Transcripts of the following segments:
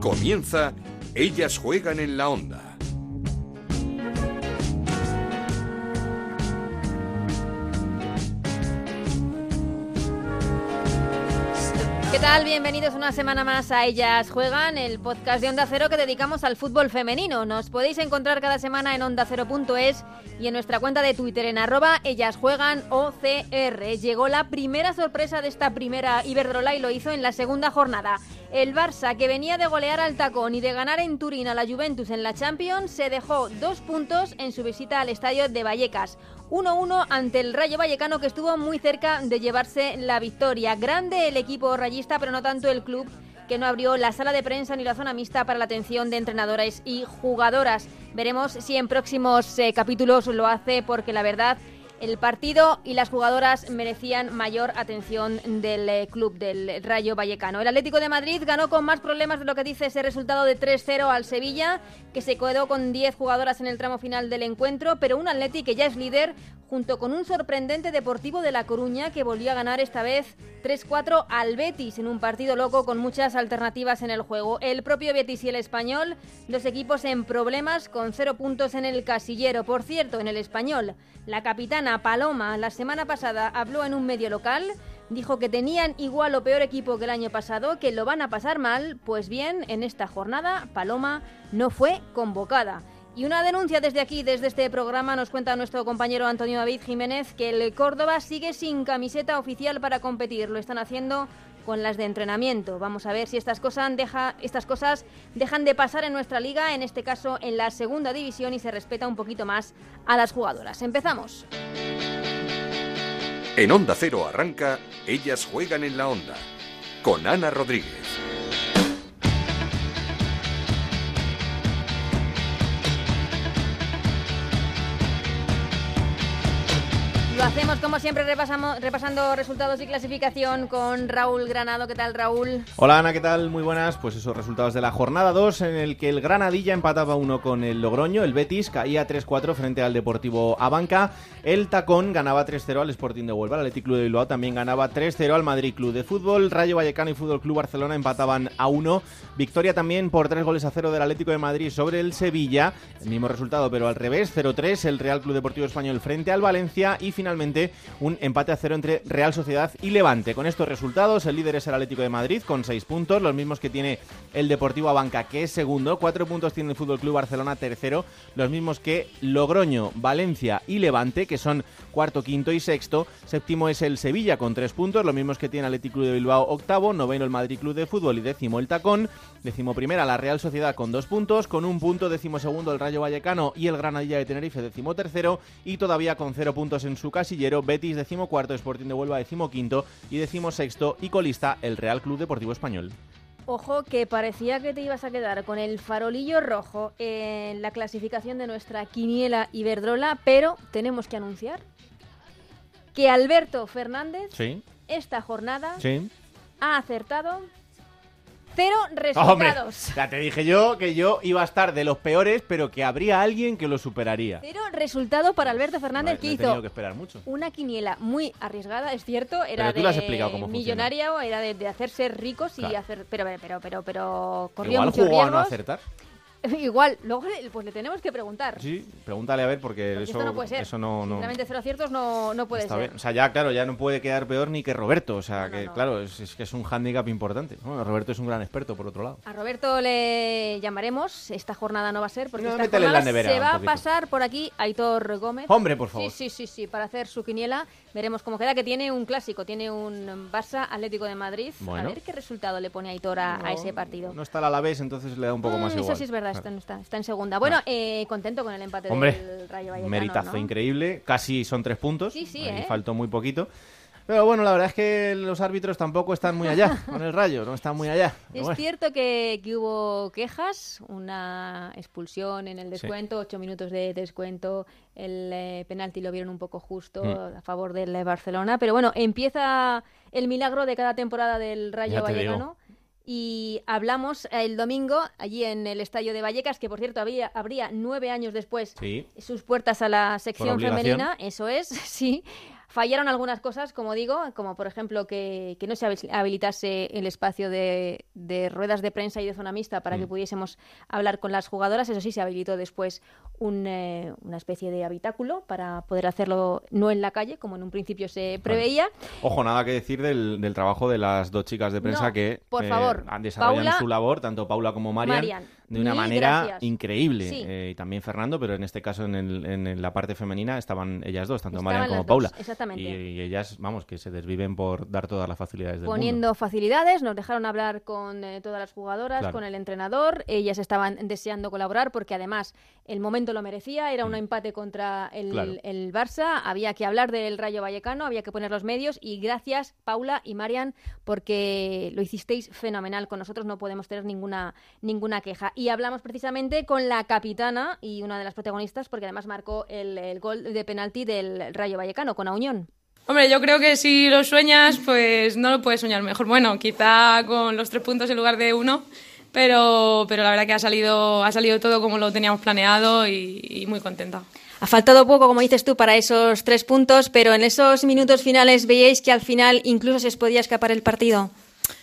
Comienza Ellas juegan en la onda. ¿Qué tal? Bienvenidos una semana más a Ellas Juegan, el podcast de Onda Cero que dedicamos al fútbol femenino. Nos podéis encontrar cada semana en ondacero.es y en nuestra cuenta de Twitter en arroba Ellas Juegan OCR. Llegó la primera sorpresa de esta primera Iberdrola y lo hizo en la segunda jornada. El Barça, que venía de golear al tacón y de ganar en Turín a la Juventus en la Champions, se dejó dos puntos en su visita al estadio de Vallecas. 1-1 ante el Rayo Vallecano que estuvo muy cerca de llevarse la victoria. Grande el equipo rayista, pero no tanto el club que no abrió la sala de prensa ni la zona mixta para la atención de entrenadores y jugadoras. Veremos si en próximos eh, capítulos lo hace porque la verdad el partido y las jugadoras merecían mayor atención del eh, club del Rayo Vallecano. El Atlético de Madrid ganó con más problemas de lo que dice ese resultado de 3-0 al Sevilla, que se quedó con 10 jugadoras en el tramo final del encuentro, pero un Atlético que ya es líder junto con un sorprendente Deportivo de La Coruña que volvió a ganar esta vez 3-4 al Betis en un partido loco con muchas alternativas en el juego. El propio Betis y el Español, dos equipos en problemas con cero puntos en el casillero. Por cierto, en el Español, la capitana Paloma la semana pasada habló en un medio local dijo que tenían igual o peor equipo que el año pasado, que lo van a pasar mal, pues bien, en esta jornada Paloma no fue convocada. Y una denuncia desde aquí, desde este programa, nos cuenta nuestro compañero Antonio David Jiménez que el Córdoba sigue sin camiseta oficial para competir. Lo están haciendo con las de entrenamiento. Vamos a ver si estas cosas, dejan de pasar en nuestra liga, en este caso en la segunda división, y se respeta un poquito más a las jugadoras. Empezamos. En Onda Cero arranca Ellas juegan en la onda con Ana Rodríguez. Hacemos como siempre repasamos, repasando resultados y clasificación con Raúl Granado. ¿Qué tal, Raúl? Hola Ana, ¿qué tal? Muy buenas. Pues esos resultados de la jornada 2 en el que el Granadilla empataba uno con el Logroño, el Betis caía 3-4 frente al Deportivo Abanca, el Tacón ganaba 3-0 al Sporting de Huelva, el Athletic de Bilbao también ganaba 3-0 al Madrid Club de Fútbol, Rayo Vallecano y Fútbol Club Barcelona empataban a 1, victoria también por 3 goles a 0 del Atlético de Madrid sobre el Sevilla, el mismo resultado pero al revés, 0-3 el Real Club Deportivo Español frente al Valencia y finalmente un empate a cero entre Real Sociedad y Levante. Con estos resultados, el líder es el Atlético de Madrid con seis puntos, los mismos que tiene el Deportivo Abanca, que es segundo. Cuatro puntos tiene el Fútbol Club Barcelona, tercero. Los mismos que Logroño, Valencia y Levante, que son cuarto, quinto y sexto. Séptimo es el Sevilla con tres puntos, los mismos que tiene Atlético de Bilbao, octavo. Noveno el Madrid Club de Fútbol y décimo el Tacón. Décimo primera la Real Sociedad con dos puntos. Con un punto, décimo segundo el Rayo Vallecano y el Granadilla de Tenerife, décimo tercero. Y todavía con cero puntos en su casillero, Betis, décimo cuarto, Sporting de Huelva, décimo quinto y décimo sexto. Y colista el Real Club Deportivo Español. Ojo, que parecía que te ibas a quedar con el farolillo rojo en la clasificación de nuestra quiniela Iberdrola, pero tenemos que anunciar que Alberto Fernández Sí, esta jornada sí. ha acertado cero Hombre, resultados. ya te dije yo que yo iba a estar de los peores, pero que habría alguien que lo superaría. Cero resultado para Alberto Fernández No, que no he hizo tenido que esperar mucho. una quiniela muy arriesgada, es cierto, era Pero tú de le has explicado cómo millonaria o era de, de hacerse ricos y Claro. hacer pero pero pero pero corrió Igual muchos jugó a no acertar. Igual, luego le- pues le tenemos que preguntar. Sí, pregúntale a ver porque, Porque eso, no puede ser. eso no, no Sinceramente, cero aciertos no, no puede está ser. bien. O sea, ya claro, ya no puede quedar peor ni que Roberto. O sea, No, que claro, es, es que es un hándicap importante. Bueno, Roberto es un gran experto, por otro lado. A Roberto le llamaremos. Esta jornada no va a ser porque esta jornada nevera se va a pasar por aquí Aitor Gómez. Hombre, por favor. Sí, sí, sí, sí, para hacer su quiniela. Veremos cómo queda, que tiene un clásico, tiene un Barça Atlético de Madrid. Bueno. A ver qué resultado le pone Aitor a, a ese partido. No está el Alavés, entonces le da un poco más Mm, igual. Eso sí es verdad, Claro. está, está- está en segunda. Bueno, eh, contento con el empate Hombre, del Rayo Vallecano, meritazo ¿no? increíble. Casi son tres puntos. Sí, sí, Ahí ¿eh? faltó muy poquito. Pero bueno, la verdad es que los árbitros tampoco están muy allá con el rayo, no están muy allá. Es bueno. cierto que, que hubo quejas, una expulsión en el descuento, ocho minutos de descuento, el eh, penalti lo vieron un poco justo Mm. a favor del eh, Barcelona, pero bueno, empieza el milagro de cada temporada del Rayo te digo. Vallecano. Y hablamos el domingo allí en el estadio de Vallecas, que por cierto había, habría nueve años después Sí. sus puertas a la sección femenina, eso es, sí. Fallaron algunas cosas, como digo, como por ejemplo que, no se habilitase el espacio de, ruedas de prensa y de zona mixta para que mm. pudiésemos hablar con las jugadoras. Eso sí, se habilitó después eh, una especie de habitáculo para poder hacerlo no en la calle, como en un principio se preveía. Ojo, nada que decir del, trabajo de las dos chicas de prensa que por favor, han desarrollado su labor, tanto Paula como Marian de una manera increíble. Eh, y también Fernando, pero en este caso en, el, en, la parte femenina estaban ellas dos, tanto Marian como Paula. exactamente. Y, ellas, vamos, que se desviven por dar todas las facilidades del Poniendo facilidades, nos dejaron hablar con eh, todas las jugadoras, con el entrenador. Ellas estaban deseando colaborar porque además el momento lo merecía, era un mm. empate contra el, el Barça, había que hablar del Rayo Vallecano, había que poner los medios y gracias Paula y Marian porque lo hicisteis fenomenal. Con nosotros no podemos tener ninguna, ninguna queja y hablamos precisamente con la capitana y una de las protagonistas, porque además marcó el, gol de penalti del Rayo Vallecano con Auñón. Hombre, yo creo que si lo sueñas, pues no lo puedes soñar mejor. Bueno, quizá con los tres puntos en lugar de uno, pero, pero la verdad que ha salido, ha salido todo como lo teníamos planeado y, y muy contenta. Ha faltado poco, como dices tú, para esos tres puntos, pero en esos minutos finales veíais que al final incluso se os podía escapar el partido.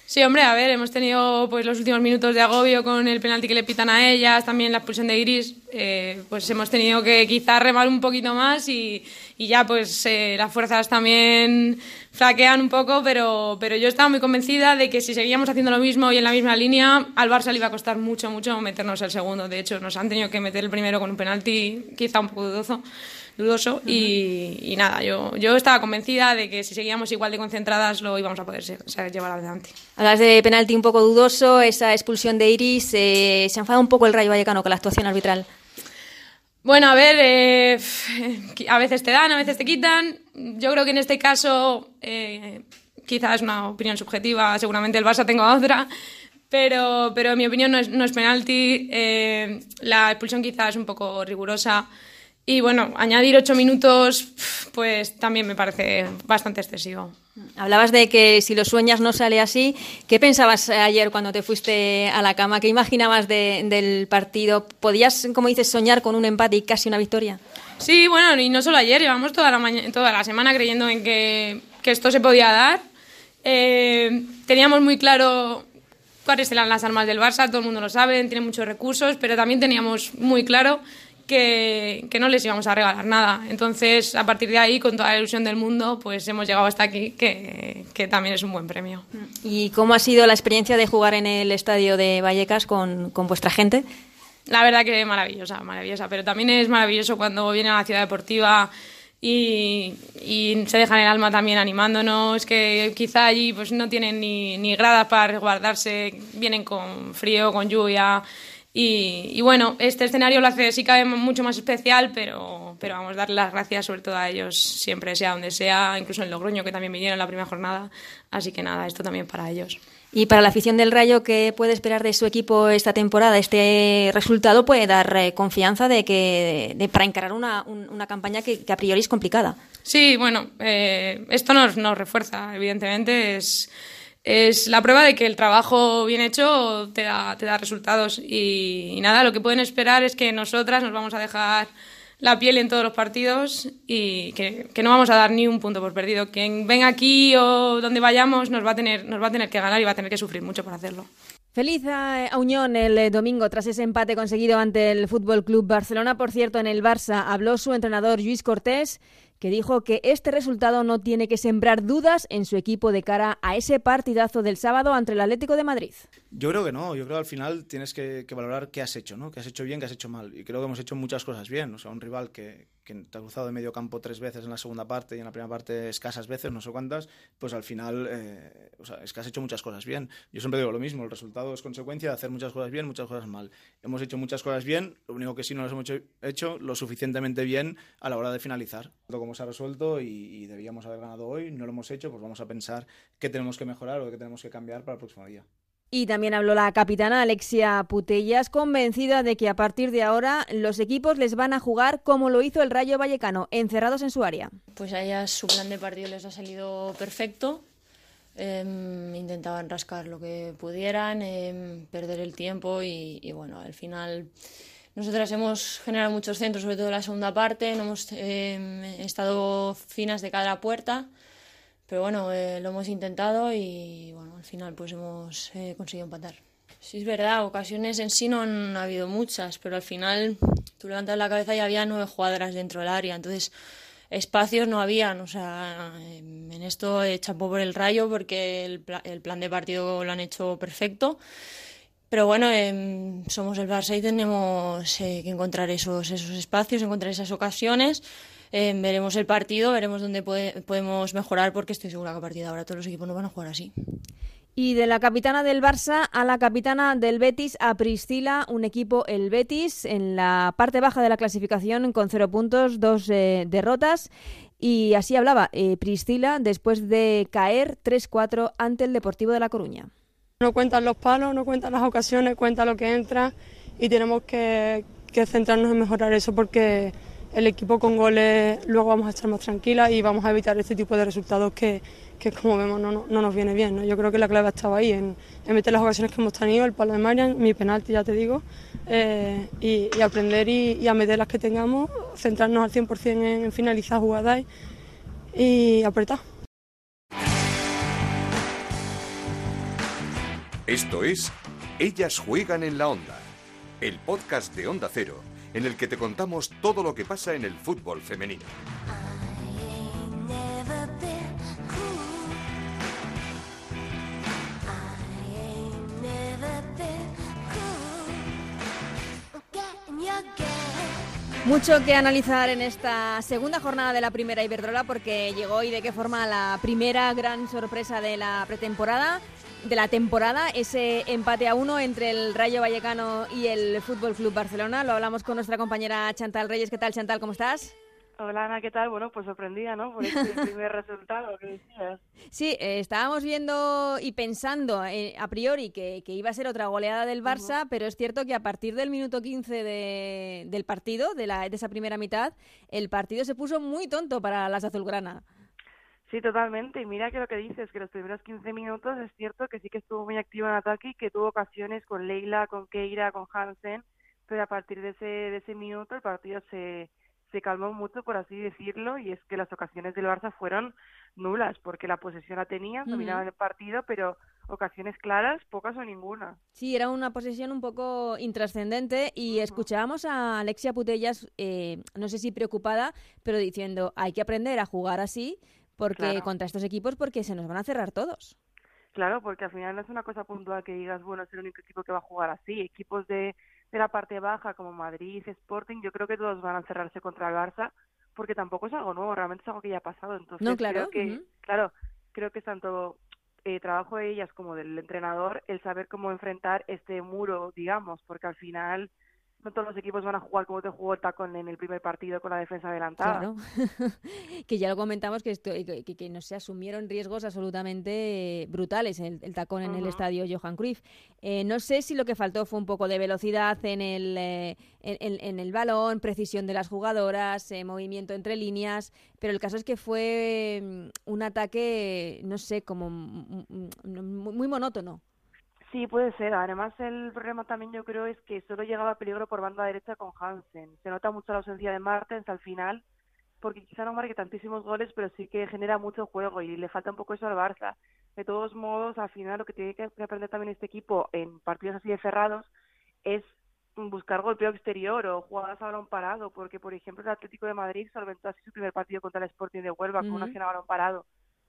Sí, hombre, a ver, hemos tenido pues los últimos minutos de agobio con el penalti que le pitan a ellas, también la expulsión de Iris, eh, pues hemos tenido que quizás remar un poquito más y, y ya pues eh, las fuerzas también flaquean un poco, pero, pero yo estaba muy convencida de que si seguíamos haciendo lo mismo y en la misma línea, al Barça le iba a costar mucho, mucho meternos el segundo. De hecho, nos han tenido que meter el primero con un penalti quizá un poco dudoso dudoso y, nada, yo, yo estaba convencida de que si seguíamos igual de concentradas lo íbamos a poder llevar adelante. Hablas de penalti un poco dudoso, esa expulsión de Iris, eh, ¿se enfada un poco el Rayo Vallecano con la actuación arbitral? Bueno, a ver, eh, a veces te dan, a veces te quitan. Yo creo que en este caso, eh, quizás es una opinión subjetiva, seguramente el Barça tenga otra, pero, pero en mi opinión no es, no es penalti. la expulsión quizás es un poco rigurosa. Y bueno, añadir ocho minutos, pues también me parece bastante excesivo. Hablabas de que si lo sueñas no sale así. ¿Qué pensabas ayer cuando te fuiste a la cama? ¿Qué imaginabas del partido? ¿Podías, como dices, soñar con un empate y casi una victoria? Sí, bueno, y no solo ayer, llevamos toda la, toda la semana creyendo en que, esto se podía dar. Eh, teníamos muy claro cuáles eran las armas del Barça, todo el mundo lo sabe, tiene muchos recursos, pero también teníamos muy claro que, no les íbamos a regalar nada. Entonces, a partir de ahí, con toda la ilusión del mundo, pues hemos llegado hasta aquí, que, también es un buen premio. ¿Y cómo ha sido la experiencia de jugar en el estadio de Vallecas con, vuestra gente? La verdad que maravillosa, maravillosa. Pero también es maravilloso cuando vienen a la ciudad deportiva y, se dejan el alma también animándonos, que quizá allí pues no tienen ni, ni gradas para resguardarse, vienen con frío, con lluvia y, bueno, este escenario lo hace sí cabe mucho más especial, pero, pero vamos a darle las gracias sobre todo a ellos siempre, sea donde sea, incluso en Logroño, que también vinieron en la primera jornada. Así que nada, esto también para ellos. Y para la afición del Rayo, ¿qué puede esperar de su equipo esta temporada? Este resultado puede dar eh, confianza de que de, para encarar una, una campaña que, a priori es complicada. Sí, bueno, eh, esto nos, nos refuerza, evidentemente. Es es la prueba de que el trabajo bien hecho te da, te da resultados. Y, nada, lo que pueden esperar es que nosotras nos vamos a dejar la piel en todos los partidos y que, no vamos a dar ni un punto por perdido. Quien venga aquí o donde vayamos nos va, a tener, nos va a tener que ganar y va a tener que sufrir mucho por hacerlo. Feliz a Unión el eh, domingo tras ese empate conseguido ante el Fútbol Club Barcelona. Por cierto, en el Barça habló su entrenador Luis Cortés que dijo que este resultado no tiene que sembrar dudas en su equipo de cara a ese partidazo del sábado ante el Atlético de Madrid. Yo creo que no, yo creo que al final tienes que, valorar qué has hecho, ¿no? Qué has hecho bien, qué has hecho mal. Y creo que hemos hecho muchas cosas bien. O sea, un rival que, que te ha cruzado de medio campo tres veces en la segunda parte y en la primera parte escasas veces, no sé cuántas, pues al final eh, o sea, es que has hecho muchas cosas bien. Yo siempre digo lo mismo, el resultado es consecuencia de hacer muchas cosas bien, muchas cosas mal. Hemos hecho muchas cosas bien, lo único que sí no las hemos hecho, lo suficientemente bien a la hora de finalizar. Todo como se ha resuelto y, y debíamos haber ganado hoy, no lo hemos hecho, pues vamos a pensar qué tenemos que mejorar o qué tenemos que cambiar para el próximo día. Y también habló la capitana Alexia Putellas, convencida de que a partir de ahora los equipos les van a jugar como lo hizo el Rayo Vallecano, encerrados en su área. Pues a ellas su plan de partido les ha salido perfecto. Em, intentaban rascar lo que pudieran, em, perder el tiempo y, bueno, al final Nosotras hemos generado muchos centros, sobre todo en la segunda parte, no hemos eh, estado finas de cada puerta, pero bueno, eh, lo hemos intentado y bueno, al final pues hemos eh, conseguido empatar. Sí, es verdad, ocasiones en sí no han habido muchas, pero al final tú levantas la cabeza y había nueve jugadoras dentro del área, entonces espacios no habían, o sea, en esto chapó por el rayo porque el, plan de partido lo han hecho perfecto pero bueno, eh, somos el Barça y tenemos eh, que encontrar esos, esos espacios, encontrar esas ocasiones. Eh, veremos el partido, veremos dónde podemos mejorar, porque estoy segura que a partir de ahora todos los equipos no van a jugar así. Y de la capitana del Barça a la capitana del Betis, a Priscila, un equipo, el Betis, en la parte baja de la clasificación con cero puntos, dos eh, derrotas. Y así hablaba eh, Priscila después de caer 3-4 ante el Deportivo de La Coruña. No cuentan los palos, no cuentan las ocasiones, cuenta lo que entra y tenemos que, centrarnos en mejorar eso porque el equipo con goles luego vamos a estar más tranquilas y vamos a evitar este tipo de resultados que, como vemos no, nos viene bien. ¿no? Yo creo que la clave estaba ahí, en, meter las ocasiones que hemos tenido, el palo de Marian, mi penalti ya te digo, eh, y, aprender y, a meter las que tengamos, centrarnos al 100% en, en finalizar jugadas y apretar. Esto es Ellas juegan en la onda, el podcast de Onda Cero, en el que te contamos todo lo que pasa en el fútbol femenino. Mucho que analizar en esta segunda jornada de la primera Iberdrola porque llegó y de qué forma la primera gran sorpresa de la pretemporada de la temporada, ese empate a uno entre el Rayo Vallecano y el Fútbol Club Barcelona. Lo hablamos con nuestra compañera Chantal Reyes. ¿Qué tal, Chantal? ¿Cómo estás? Hola Ana, ¿qué tal? Bueno, pues sorprendida, ¿no? Por este primer resultado que decías. Sí, eh, estábamos viendo y pensando eh, a priori que, iba a ser otra goleada del Barça, pero es cierto que a partir del minuto 15 del partido, de, la, de esa primera mitad, el partido se puso muy tonto para las azulgrana. Sí, totalmente. Y mira que lo que dices, que los primeros 15 minutos es cierto que sí que estuvo muy activo en ataque y que tuvo ocasiones con Leila, con Keira, con Hansen, pero a partir de ese, de ese minuto el partido se, se calmó mucho, por así decirlo, y es que las ocasiones del Barça fueron nulas, porque la posesión la tenían, dominaban el partido, pero ocasiones claras, pocas o ninguna. Sí, era una posesión un poco intrascendente y escuchábamos a Alexia Putellas, eh, no sé si preocupada, pero diciendo, hay que aprender a jugar así porque contra estos equipos porque se nos van a cerrar todos. Claro, porque al final no es una cosa puntual que digas, bueno, es el único equipo que va a jugar así. Equipos de, de la parte baja como Madrid, Sporting, yo creo que todos van a cerrarse contra el Barça porque tampoco es algo nuevo, realmente es algo que ya ha pasado. Entonces, no, claro. Creo que, Claro, creo que es tanto eh, trabajo de ellas como del entrenador el saber cómo enfrentar este muro, digamos, porque al final no todos los equipos van a jugar como te jugó el tacón en el primer partido con la defensa adelantada. Claro, que ya lo comentamos que, esto, que, no se asumieron riesgos absolutamente brutales el, el tacón en el estadio Johan Cruyff. Eh, no sé si lo que faltó fue un poco de velocidad en el, eh, en, el balón, precisión de las jugadoras, eh, movimiento entre líneas, pero el caso es que fue mm, un ataque, no sé, como muy monótono. Sí, puede ser. Además, el problema también yo creo es que solo llegaba peligro por banda derecha con Hansen. Se nota mucho la ausencia de Martens al final, porque quizá no marque tantísimos goles, pero sí que genera mucho juego y le falta un poco eso al Barça. De todos modos, al final lo que tiene que aprender también este equipo en partidos así de cerrados es buscar golpeo exterior o jugadas a balón parado, porque por ejemplo el Atlético de Madrid solventó así su primer partido contra el Sporting de Huelva con una acción a balón parado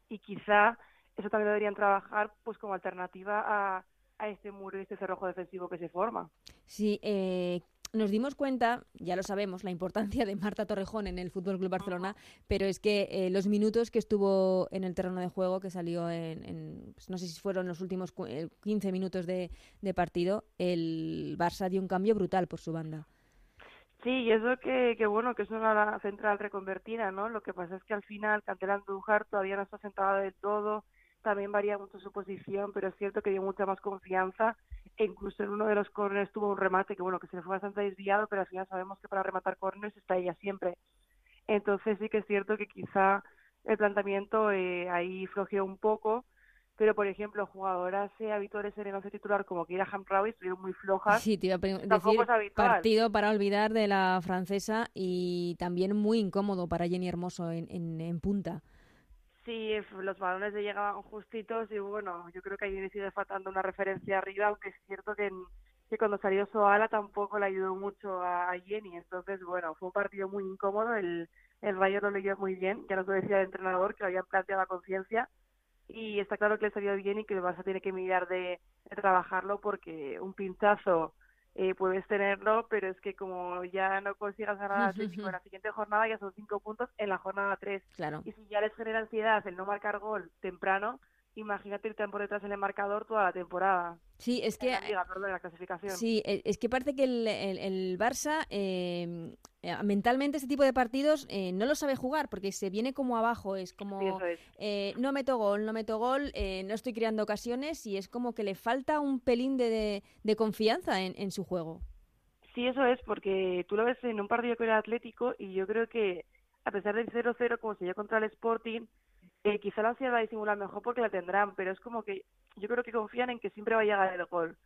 y quizá eso también deberían trabajar pues como alternativa a a este muro y este cerrojo defensivo que se forma. Sí, eh, nos dimos cuenta, ya lo sabemos, la importancia de Marta Torrejón en el Fútbol Club Barcelona, pero es que eh, los minutos que estuvo en el terreno de juego, que salió en, pues no sé si fueron los últimos 15 minutos de, partido, el Barça dio un cambio brutal por su banda. Sí, y eso que, que bueno, que es una central reconvertida, ¿no? Lo que pasa es que al final Cantera Andújar todavía no está sentada del todo, también varía mucho su posición, pero es cierto que dio mucha más confianza e incluso en uno de los corners tuvo un remate que bueno que se le fue bastante desviado, pero al final sabemos que para rematar corners está ella siempre. Entonces sí que es cierto que quizá el planteamiento eh, ahí flojeó un poco, pero por ejemplo, jugadoras eh, habituales en el once titular como Kira Hamraoui estuvieron muy flojas. Sí, te iba a pre- Tampoco decir es habitual. partido para olvidar de la francesa y también muy incómodo para Jenny Hermoso en, en, en punta. Sí, los balones le llegaban justitos y bueno, yo creo que ahí sigue faltando una referencia arriba, aunque es cierto que, que cuando salió Soala tampoco le ayudó mucho a, a Jenny, entonces bueno, fue un partido muy incómodo, el, el Rayo lo leyó muy bien, ya nos lo decía el entrenador que lo habían planteado a conciencia y está claro que le salió bien y que el Barça tiene que mirar de trabajarlo porque un pinchazo eh, puedes tenerlo, pero es que como ya no consigas ganar al Atlético en la siguiente jornada ya son cinco puntos en la jornada tres. Claro. Y si ya les genera ansiedad el no marcar gol temprano, imagínate irte por detrás en el marcador toda la temporada. Sí, es que la liga, perdón, en la clasificación. Sí, e- es que parece que el, el- el Barça eh, eh, mentalmente este tipo de partidos eh, no lo sabe jugar porque se viene como abajo, es como Sí, eso es. eh, no meto gol, no meto gol, eh, no estoy creando ocasiones y es como que le falta un pelín de, de- de confianza en, en su juego. Sí, eso es, porque tú lo ves en un partido que era Atlético y yo creo que a pesar del 0-0 como se dio contra el Sporting, eh, quizá la ansiedad la disimulan mejor porque la tendrán, pero es como que yo creo que confían en que siempre va a llegar el gol.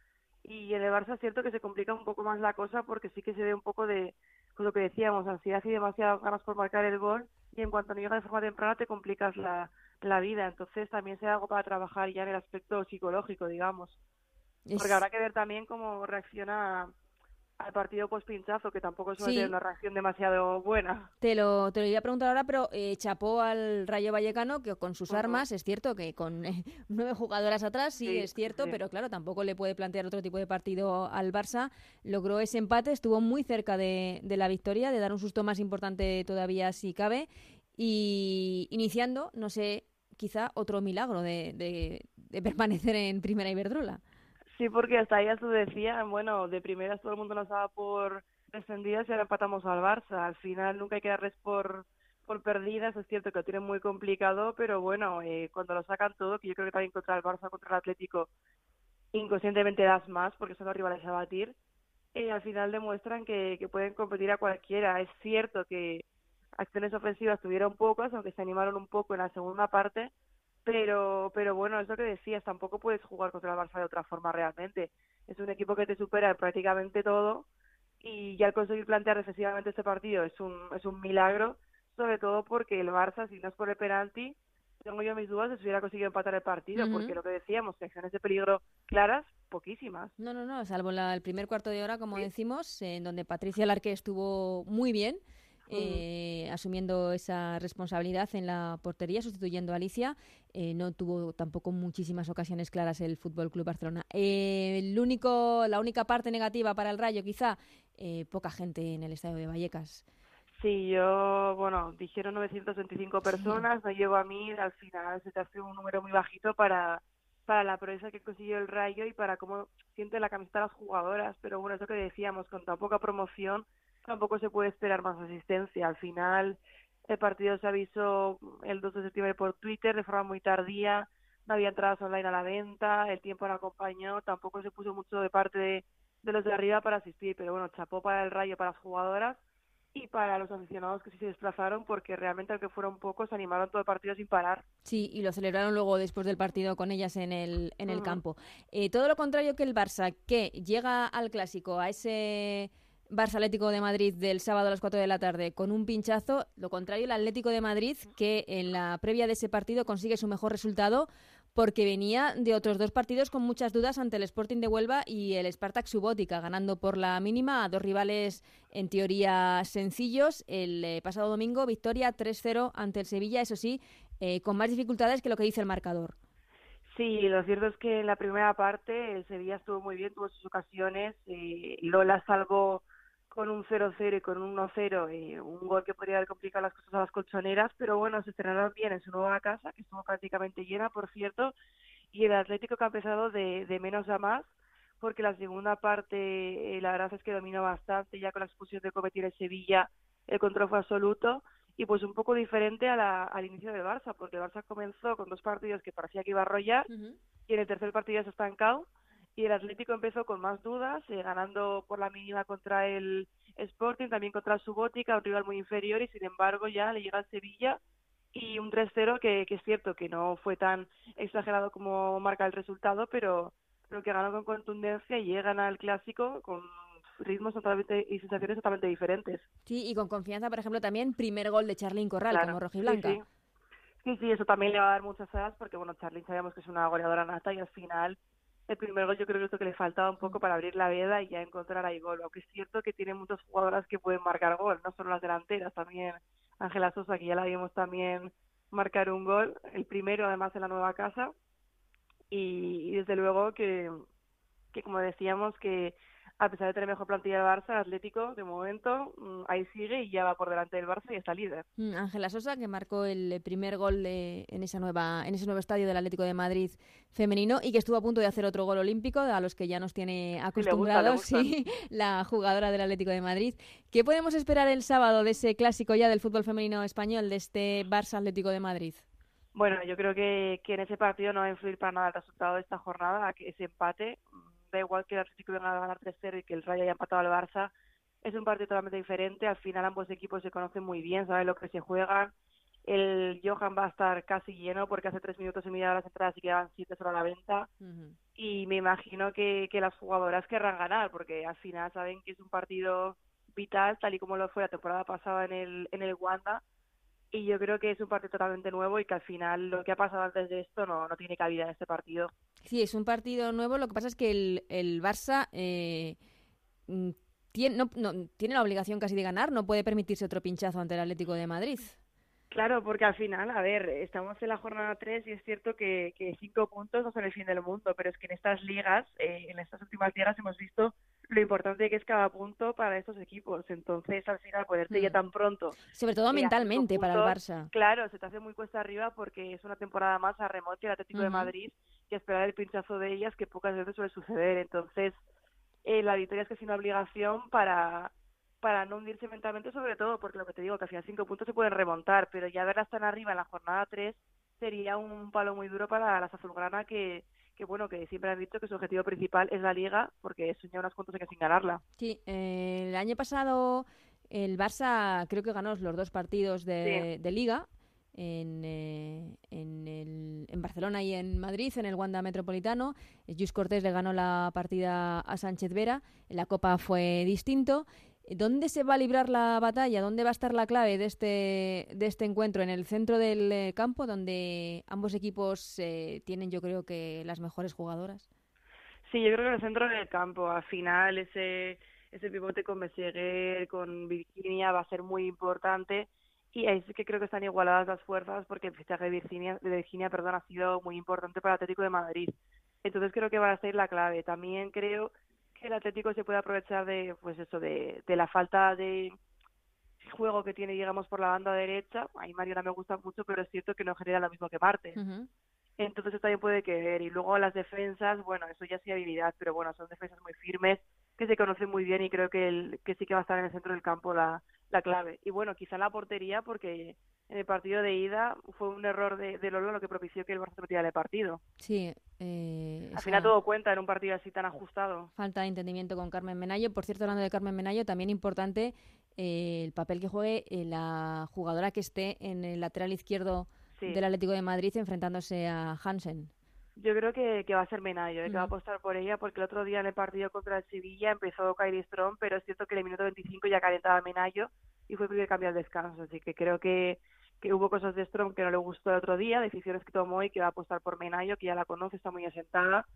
Y en el Barça es cierto que se complica un poco más la cosa porque sí que se ve un poco de, pues lo que decíamos, ansiedad y demasiadas ganas por marcar el gol y en cuanto no llega de forma temprana te complicas la, la vida. Entonces también será algo para trabajar ya en el aspecto psicológico, digamos. Es- Porque habrá que ver también cómo reacciona al partido post pinchazo, que tampoco suele Sí. tener una reacción demasiado buena. Te lo, te lo iba a preguntar ahora, pero eh, chapó al Rayo Vallecano que con sus armas, es cierto que con eh, nueve jugadoras atrás, sí, Sí, es cierto, sí. pero claro, tampoco le puede plantear otro tipo de partido al Barça. Logró ese empate, estuvo muy cerca de, de la victoria, de dar un susto más importante todavía si cabe, y iniciando, no sé, quizá otro milagro de, de- de permanecer en Primera Iberdrola. Sí, porque hasta ahí tú decías, bueno, de primeras todo el mundo nos daba por descendidas y ahora empatamos al Barça. Al final nunca hay que darles por, por perdidas, es cierto que lo tienen muy complicado, pero bueno, eh, cuando lo sacan todo, que yo creo que también contra el Barça, contra el Atlético, inconscientemente das más porque son los rivales a batir, eh, al final demuestran que pueden competir a cualquiera. Es cierto que acciones ofensivas tuvieron pocas, aunque se animaron un poco en la segunda parte, pero pero bueno, es lo que decías, tampoco puedes jugar contra el Barça de otra forma realmente. Es un equipo que te supera en prácticamente todo y ya al conseguir plantear defensivamente este partido es un, es un milagro, sobre todo porque el Barça, si no es por el penalti, tengo yo mis dudas de si hubiera conseguido empatar el partido, porque lo que decíamos, acciones de peligro claras, poquísimas. No, no, no, salvo la- el primer cuarto de hora, como decimos, en donde Patricia Larque estuvo muy bien, eh, asumiendo esa responsabilidad en la portería, sustituyendo a Alicia. Eh, no tuvo tampoco muchísimas ocasiones claras el Fútbol Club Barcelona. Eh, el único, la única parte negativa para el Rayo, quizá, eh, poca gente en el estadio de Vallecas. Sí, yo, bueno, dijeron 925 personas, no llego a mí, al final se te hace un número muy bajito para, para la proeza que consiguió el Rayo y para cómo siente la camiseta las jugadoras, pero bueno, es lo que decíamos, con tan poca promoción tampoco se puede esperar más asistencia. Al final el partido se avisó el 2 de septiembre por Twitter de forma muy tardía, no había entradas online a la venta, el tiempo no acompañó, tampoco se puso mucho de parte de, de los de arriba para asistir, pero bueno, chapó para el Rayo, para las jugadoras y para los aficionados que sí se desplazaron porque realmente aunque fueron pocos animaron todo el partido sin parar. Sí, y lo celebraron luego después del partido con ellas en el, en el campo. Eh, todo lo contrario que el Barça, que llega al clásico, a ese Barça Atlético de Madrid del sábado a las 4 de la tarde con un pinchazo, lo contrario el Atlético de Madrid, que en la previa de ese partido consigue su mejor resultado porque venía de otros dos partidos con muchas dudas ante el Sporting de Huelva y el Spartak Subótica, ganando por la mínima a dos rivales en teoría sencillos. El eh, pasado domingo, victoria 3-0 ante el Sevilla, eso sí, eh, con más dificultades que lo que dice el marcador. Sí, lo cierto es que en la primera parte el Sevilla estuvo muy bien, tuvo sus ocasiones, eh, Lola salvó con un 0-0 y con un 1-0 eh, un gol que podría haber complicado las cosas a las colchoneras, pero bueno, se estrenaron bien en su nueva casa, que estuvo prácticamente llena, por cierto, y el Atlético que ha empezado de, de menos a más, porque la segunda parte eh, la verdad es que dominó bastante, ya con la expulsión de Cometir el Sevilla el control fue absoluto, y pues un poco diferente a la- al inicio del Barça, porque el Barça comenzó con dos partidos que parecía que iba a arrollar, y en el tercer partido ya se ha estancado y el Atlético empezó con más dudas, eh, ganando por la mínima contra el Sporting, también contra el Subótica, un rival muy inferior y sin embargo ya le llega al Sevilla y un 3-0 que, que es cierto que no fue tan exagerado como marca el resultado, pero, pero que ganó con contundencia y llegan al clásico con ritmos totalmente y sensaciones totalmente diferentes. Sí, y con confianza, por ejemplo, también primer gol de Charlín Corral Claro, como rojiblanca. Sí, sí. Sí, sí, eso también le va a dar muchas alas porque, bueno, Charly sabemos que es una goleadora nata y al final el primer gol yo creo que es lo que le faltaba un poco para abrir la veda y ya encontrar ahí gol. Aunque es cierto que tiene muchas jugadoras que pueden marcar gol, no solo las delanteras, también Ángela Sosa, que ya la vimos también marcar un gol, el primero además en la nueva casa. Y, y desde luego que, que, como decíamos, que a pesar de tener mejor plantilla el Barça, el Atlético, de momento, mm, ahí sigue y ya va por delante del Barça y está líder. Mm, Ángela Sosa, que marcó el primer gol de, en, esa nueva, en ese nuevo estadio del Atlético de Madrid femenino y que estuvo a punto de hacer otro gol olímpico, a los que ya nos tiene le gusta, le acostumbrados, gusta. sí, la jugadora del Atlético de Madrid. ¿Qué podemos esperar el sábado de ese clásico ya del fútbol femenino español, de este Barça Atlético de Madrid? Bueno, yo creo que, que en ese partido no va a influir para nada el resultado de esta jornada, que ese empate, da igual que el Atlético venga a ganar 3-0 y que el Rayo haya empatado al Barça, es un partido totalmente diferente, al final ambos equipos se conocen muy bien, saben lo que se juegan, el Johan va a estar casi lleno porque hace tres minutos y media las entradas y quedaban siete solo a la venta. Y me imagino que, que las jugadoras querrán ganar porque al final saben que es un partido vital tal y como lo fue la temporada pasada en el, en el Wanda. Y yo creo que es un partido totalmente nuevo y que al final lo que ha pasado antes de esto no, no tiene cabida en este partido. Sí, es un partido nuevo. Lo que pasa es que el, el Barça eh, mm, tiene, no, no, tiene la obligación casi de ganar. No puede permitirse otro pinchazo ante el Atlético de Madrid. Claro, porque al final, a ver, estamos en la jornada 3 y es cierto que, que cinco puntos no son el fin del mundo, pero es que en estas ligas, eh, en estas últimas ligas hemos visto lo importante que es cada punto para estos equipos. Entonces, al final, ponerte ya Mm. tan pronto. Sobre todo eh, mentalmente para el Barça. Claro, se te hace muy cuesta arriba porque es una temporada más a remote el Atlético de. Madrid y a esperar el pinchazo de ellas que pocas veces suele suceder. Entonces, eh, la victoria es que es una obligación para para no hundirse mentalmente sobre todo porque lo que te digo que al final cinco puntos se pueden remontar pero ya verlas tan arriba en la jornada 3 sería un palo muy duro para las azulgrana que que bueno que siempre han dicho que su objetivo principal es la liga porque son ya unos cuantos años sin ganarla Sí, eh, el año pasado el Barça creo que ganó los dos partidos de, de Liga en, eh, en, el- en Barcelona y en Madrid, en el Wanda Metropolitano. Eh, Lluís Cortés le ganó la partida a Sánchez Vera. En la Copa fue distinto. ¿Dónde se va a librar la batalla? ¿Dónde va a estar la clave de este, de este encuentro? ¿En el centro del eh, campo, donde ambos equipos eh, tienen, yo creo que, las mejores jugadoras? Sí, yo creo que en el centro del campo, al final ese, ese pivote con Meseguer, con Virginia va a ser muy importante y ahí sí que creo que están igualadas las fuerzas porque el fichaje de Virginia, de Virginia perdón, ha sido muy importante para el Atlético de Madrid. Entonces creo que va a ser la clave. También creo que el Atlético se puede aprovechar de, pues eso, de, de la falta de juego que tiene, digamos, por la banda derecha. Ahí Mariana me gusta mucho, pero es cierto que no genera lo mismo que Marte. Entonces eso también puede que ver. Y luego las defensas, bueno, eso ya sí habilidad, pero bueno, son defensas muy firmes, que se conocen muy bien y creo que, el, que sí que va a estar en el centro del campo la, la clave. Y bueno, quizá la portería, porque en el partido de ida fue un error de, de Lolo lo que propició que el Barça se metiera el partido. Sí. eh, Al esa- final todo cuenta en un partido así tan ajustado. falta de entendimiento con Carmen Menayo. Por cierto, hablando de Carmen Menayo, también importante eh, el papel que juegue eh, la jugadora que esté en el lateral izquierdo Sí. del Atlético de Madrid enfrentándose a Hansen. Yo creo que, que va a ser Menayo, ¿eh? que va a Ujú. apostar por ella, porque el otro día en el partido contra el Sevilla empezó Kylie Strong, pero es cierto que en el minuto 25 ya calentaba Menayo y fue el primer cambio al descanso. Así que creo que, que hubo cosas de Strong que no le gustó el otro día, decisiones que tomó y que va a apostar por Menayo, que ya la conoce, está muy asentada.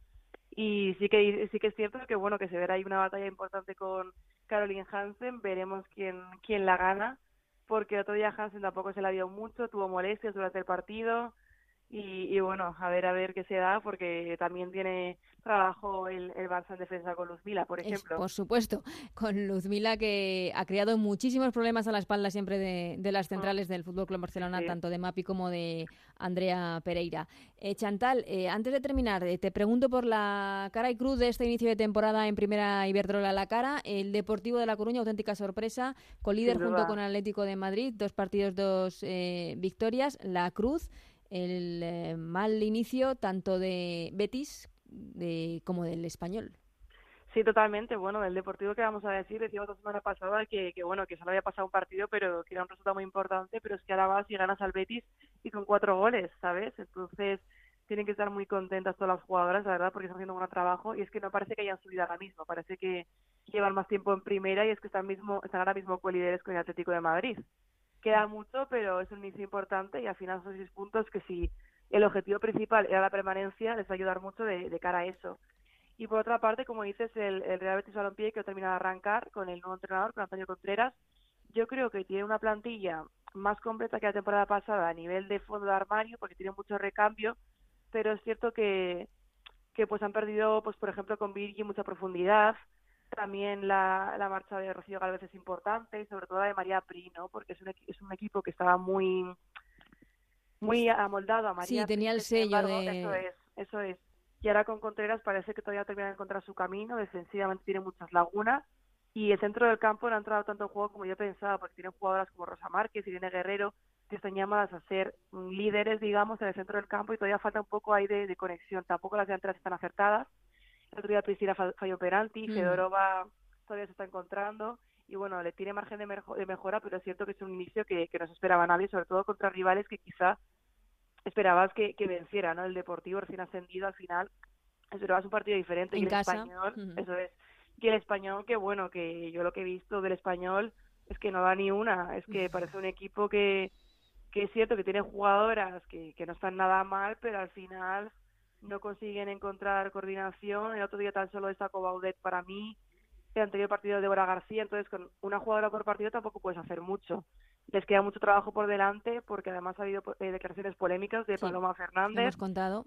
Y sí que sí que es cierto que bueno que se verá ahí una batalla importante con Caroline Hansen, veremos quién quién la gana, porque el otro día Hansen tampoco se la vio mucho, tuvo molestias durante el partido y, y bueno, a ver a ver qué se da, porque también tiene trabajo el, el Barça en defensa con Luz Vila, por Es, ejemplo. por supuesto, con Luzmila que ha creado muchísimos problemas a la espalda siempre de, de las centrales del Fútbol Club Barcelona, Sí. tanto de Mapi como de Andrea Pereira. Eh, Chantal, eh, antes de terminar, eh, te pregunto por la cara y cruz de este inicio de temporada en Primera Iberdrola la cara. El Deportivo de La Coruña, auténtica sorpresa, con líder junto con el Atlético de Madrid, dos partidos, dos eh, victorias. La cruz, el eh, mal inicio tanto de Betis de, como del Español. Sí, totalmente. Bueno, del Deportivo que vamos a decir, decíamos la semana pasada que, que bueno, que solo había pasado un partido, pero que era un resultado muy importante, pero es que ahora vas y ganas al Betis y con cuatro goles, ¿sabes? Entonces tienen que estar muy contentas todas las jugadoras, la verdad, porque están haciendo un buen trabajo y es que no parece que hayan subido ahora mismo, parece que llevan más tiempo en primera y es que están mismo están ahora mismo co-líderes con el Atlético de Madrid. Queda mucho, pero es un inicio importante y al final son seis puntos que si el objetivo principal era la permanencia, les va a ayudar mucho de, cara a eso. Y por otra parte, como dices, el, Real Betis Balompié que termina de arrancar con el nuevo entrenador, con Antonio Contreras, yo creo que tiene una plantilla más completa que la temporada pasada a nivel de fondo de armario, porque tiene mucho recambio, pero es cierto que, que pues han perdido, pues por ejemplo, con Virgi mucha profundidad, también la, la marcha de Rocío Galvez es importante, y sobre todo la de María Pri, ¿no? Porque es un, es un equipo que estaba muy muy amoldado a María Sí, tenía el sello embargo, de... Eso es, eso es. Y ahora con Contreras parece que todavía termina de encontrar su camino, defensivamente tiene muchas lagunas, y el centro del campo no ha entrado tanto en juego como yo pensaba, porque tienen jugadoras como Rosa Márquez, Irene Guerrero, que están llamadas a ser mm, líderes, digamos, en el centro del campo y todavía falta un poco ahí de, de conexión. Tampoco las delanteras están acertadas. El otro día Priscila fa- falló penalti, Mm. Fedorova todavía se está encontrando y bueno, le tiene margen de, de mejora, pero es cierto que es un inicio que, que no se esperaba nadie, sobre todo contra rivales que quizá esperabas que, que venciera, ¿no? El Deportivo recién ascendido al final esperabas un partido diferente y el casa. español, eso es, y el español que bueno, que yo lo que he visto del español es que no da ni una, es que parece un equipo que, que es cierto que tiene jugadoras que, que no están nada mal, pero al final no consiguen encontrar coordinación. El otro día tan solo destacó Baudet para mí, el anterior partido de Débora García, entonces con una jugadora por partido tampoco puedes hacer mucho. Les queda mucho trabajo por delante porque además ha habido eh, declaraciones polémicas de Sí, Paloma Lo Fernández. hemos contado.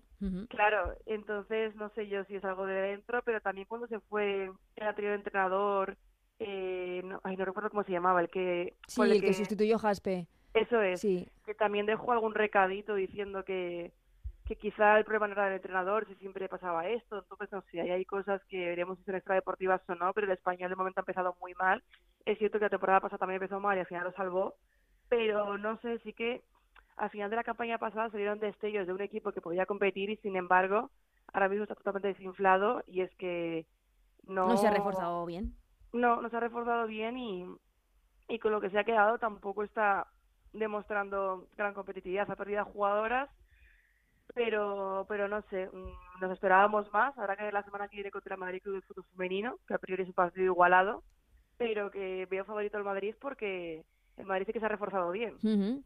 Claro, entonces no sé yo si es algo de dentro, pero también cuando se fue el anterior entrenador, eh, no, ay, no recuerdo cómo se llamaba, el que... Sí, el que sustituyó a Jaspe. Eso es, Sí. que también dejó algún recadito diciendo que, que quizá el problema no era del entrenador, si siempre pasaba esto, entonces no sé, ahí hay cosas que veremos si son extradeportivas o no, pero el español de momento ha empezado muy mal, es cierto que la temporada pasada también empezó mal y al final lo salvó, pero no sé, sí que al final de la campaña pasada salieron destellos de un equipo que podía competir y sin embargo ahora mismo está totalmente desinflado y es que no, No se ha reforzado bien. no, no se ha reforzado bien y, y con lo que se ha quedado tampoco está demostrando gran competitividad. Ha perdido a jugadoras, pero pero no sé, mm, nos esperábamos más. Habrá que la semana que viene contra el Madrid Club de Fútbol Femenino, que a priori es un partido igualado, pero que veo favorito al Madrid porque el Madrid sí que se ha reforzado bien.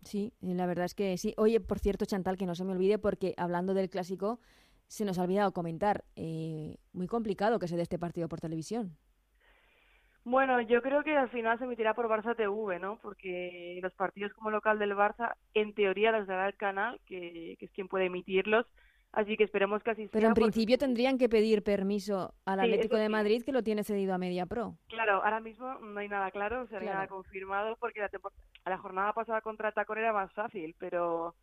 Sí, eh, la verdad es que sí. Oye, por cierto, Chantal, que no se me olvide, porque hablando del clásico, se nos ha olvidado comentar. eh, muy complicado que se dé este partido por televisión. Bueno, yo creo que al final se emitirá por Barça TV, ¿no? Porque los partidos como local del Barça, en teoría los dará el canal, que, que es quien puede emitirlos. Así que esperemos que así Pero sea. en porque- principio tendrían que pedir permiso al Sí, Atlético de sí. Madrid, que lo tiene cedido a Media Pro. Claro, ahora mismo no hay nada claro, o sea, no hay Claro. nada confirmado, porque la, tempor- la jornada pasada contra Tacón era más fácil, pero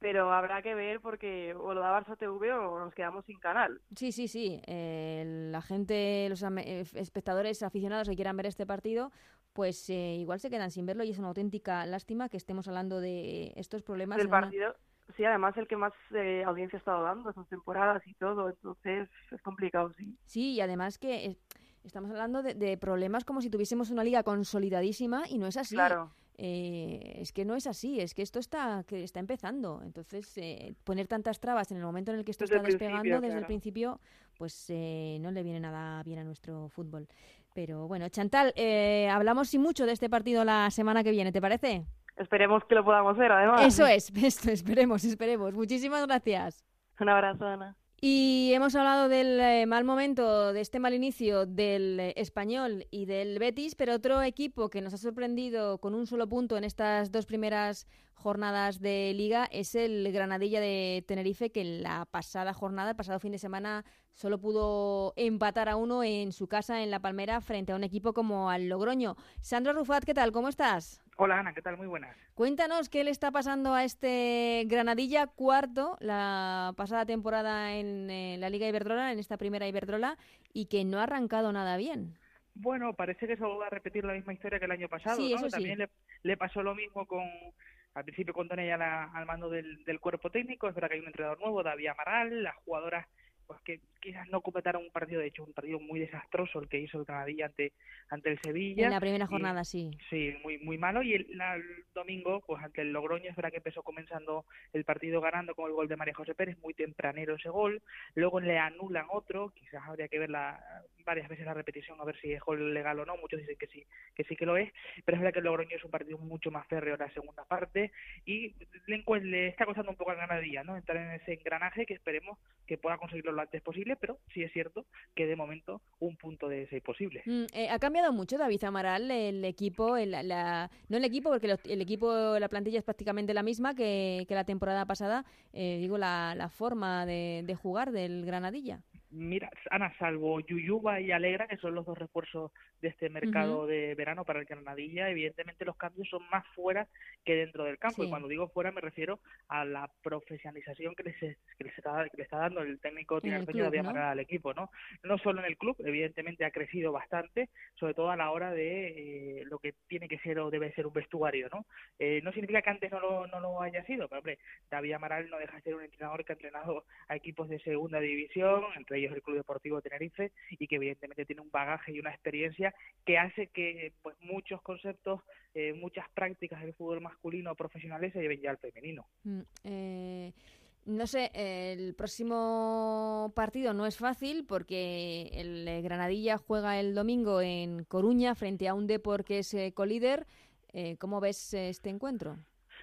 pero habrá que ver porque o lo da Barça TV o nos quedamos sin canal. Sí, sí, sí. eh, la gente, los eh, espectadores aficionados que quieran ver este partido, pues eh, igual se quedan sin verlo y es una auténtica lástima que estemos hablando de estos problemas. del una- partido. Sí, además el que más eh, audiencia ha estado dando estas temporadas y todo, entonces es complicado, sí. Sí, y además que estamos hablando de, de problemas como si tuviésemos una liga consolidadísima y no es así. Claro. Eh, es que no es así, es que esto está que está empezando. Entonces, eh, poner tantas trabas en el momento en el que esto Desde está despegando desde el principio, pues eh, no le viene nada bien a nuestro fútbol. Pero bueno, Chantal, eh, hablamos sin mucho de este partido la semana que viene, ¿te parece? Esperemos que lo podamos ver, además. Eso es, esto, esperemos, esperemos. Muchísimas gracias. Un abrazo, Ana. Y hemos hablado del eh, mal momento, de este mal inicio del eh, español y del Betis, pero otro equipo que nos ha sorprendido con un solo punto en estas dos primeras jornadas de liga es el Granadilla de Tenerife, que en la pasada jornada, el pasado fin de semana, solo pudo empatar a uno en su casa en La Palmera frente a un equipo como al Logroño. Sandro Rufat, ¿qué tal? ¿Cómo estás? Hola Ana, ¿qué tal? Muy buenas. Cuéntanos qué le está pasando a este Granadilla cuarto la pasada temporada en eh, la Liga Iberdrola, en esta primera Iberdrola, y que no ha arrancado nada bien. Bueno, parece que se va a repetir la misma historia que el año pasado, Sí, ¿no? eso sí. También le, le pasó lo mismo con al principio con Tony al, al mando del, del cuerpo técnico, es verdad que hay un entrenador nuevo, David Amaral, las jugadoras pues que quizás no completaron un partido, de hecho un partido muy desastroso el que hizo el Granadilla ante, ante el Sevilla. En la primera jornada, sí. Sí, muy, muy malo. Y el, domingo, pues ante el Logroño, es verdad que empezó comenzando el partido ganando con el gol de María José Pérez, muy tempranero ese gol. Luego le anulan otro, quizás habría que ver la, varias veces la repetición a ver si es gol legal o no. Muchos dicen que sí, que sí que lo es. Pero es verdad que el Logroño es un partido mucho más férreo en la segunda parte y le, le está costando un poco al Granadilla, ¿no? Entrar en ese engranaje que esperemos que pueda conseguirlo lo antes posible, pero sí es cierto que de momento un punto de ese posible. Mm, eh, ha cambiado mucho David Amaral el equipo, el, la, no el equipo, porque el equipo, la plantilla es prácticamente la misma que, que la temporada pasada, eh, digo, la, la forma de, de jugar del Granadilla. Mira, Ana, salvo Yuyuba y Alegra, que son los dos refuerzos de este mercado de verano para el Granadilla, evidentemente los cambios son más fuera que dentro del campo. Y cuando digo fuera me refiero a la profesionalización que les, que les, está, que le está dando el técnico tinerfeño de ¿no? al equipo. ¿no? no solo en el club, evidentemente ha crecido bastante, sobre todo a la hora de eh, lo que tiene que ser o debe ser un vestuario. ¿no? Eh, no significa que antes no lo, no lo haya sido, pero hombre, David Amaral no deja de ser un entrenador que ha entrenado a equipos de segunda división, entre ellos el Club Deportivo Tenerife, y que evidentemente tiene un bagaje y una experiencia que hace que pues muchos conceptos, eh, muchas prácticas del fútbol masculino profesionales se lleven ya al femenino. Mm, eh, no sé, el próximo partido no es fácil porque el Granadilla juega el domingo en Coruña frente a un Depor que es eh, colíder. ¿Cómo ves este encuentro?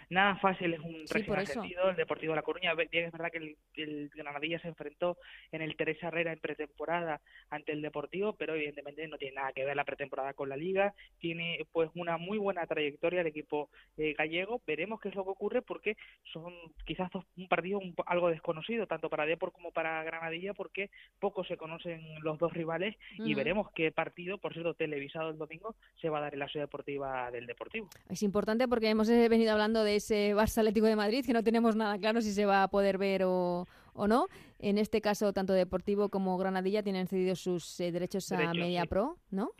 Nada fácil, es un recién ascendido, el Deportivo de La Coruña. Bien, es verdad que el, el, Granadilla se enfrentó en el Teresa Herrera en pretemporada ante el Deportivo, pero evidentemente no tiene nada que ver la pretemporada con la Liga. Tiene pues una muy buena trayectoria el equipo eh, gallego. Veremos qué es lo que ocurre porque son quizás un partido algo desconocido, tanto para Depor como para Granadilla, porque poco se conocen los dos rivales y veremos qué partido, por cierto, televisado el domingo, se va a dar en la ciudad deportiva del Deportivo. Es importante porque hemos eh, venido hablando de ese Barça Atlético de Madrid, que no tenemos nada claro si se va a poder ver o, o no. En este caso, tanto Deportivo como Granadilla tienen cedido sus eh, derechos, a Media Pro, ¿no?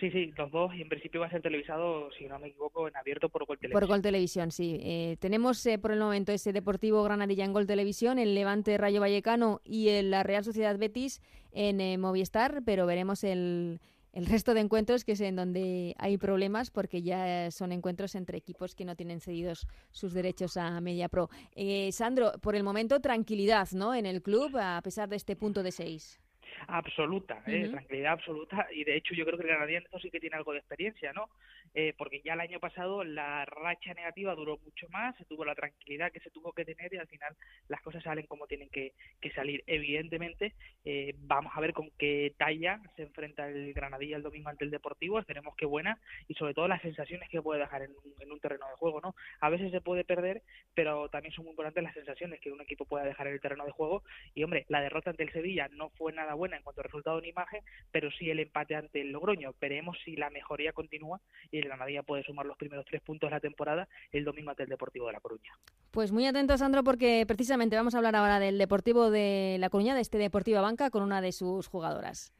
Sí, sí, los dos, y en principio va a ser televisado, si no me equivoco, en abierto por Gol Televisión. Por Gol Televisión, sí. Eh, tenemos eh, por el momento ese Deportivo Granadilla en Gol Televisión, el Levante Rayo Vallecano y la Real Sociedad Betis en Movistar, pero veremos el, el resto de encuentros que es en donde hay problemas porque ya son encuentros entre equipos que no tienen cedidos sus derechos a Media Pro. Eh, Sandro, por el momento tranquilidad ¿no? en el club a pesar de este punto de seis absoluta, ¿eh? tranquilidad absoluta y de hecho yo creo que el Granadilla en esto sí que tiene algo de experiencia, ¿no? Eh, porque ya el año pasado la racha negativa duró mucho más, se tuvo la tranquilidad que se tuvo que tener y al final las cosas salen como tienen que, que salir. Evidentemente eh, vamos a ver con qué talla se enfrenta el Granadilla el domingo ante el Deportivo, esperemos que buena y sobre todo las sensaciones que puede dejar en un terreno de juego, ¿no? A veces se puede perder, pero también son muy importantes las sensaciones que un equipo pueda dejar en el terreno de juego y hombre, la derrota ante el Sevilla no fue nada buena en cuanto a resultado en imagen, pero sí el empate ante el Logroño. Veremos si la mejoría continúa y el Granadilla puede sumar los primeros tres puntos de la temporada el domingo ante el Deportivo de La Coruña. Pues muy atento, Sandro, porque precisamente vamos a hablar ahora del Deportivo de La Coruña, de este Deportiva Banca, con una de sus jugadoras.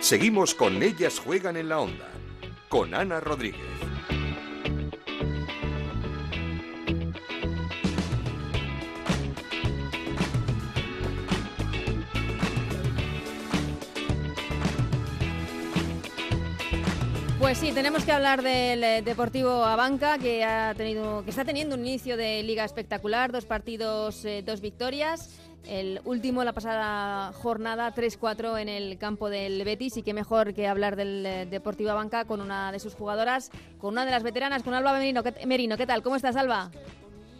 Seguimos con Ellas Juegan en la Onda, con Ana Rodríguez. Pues sí, tenemos que hablar del eh, Deportivo Abanca, que ha tenido, que está teniendo un inicio de liga espectacular, dos partidos, eh, dos victorias. El último, la pasada jornada, 3-4 en el campo del Betis. Y qué mejor que hablar del eh, Deportivo Abanca con una de sus jugadoras, con una de las veteranas, con Alba Merino. ¿Qué, Merino, ¿qué tal? ¿Cómo estás, Alba?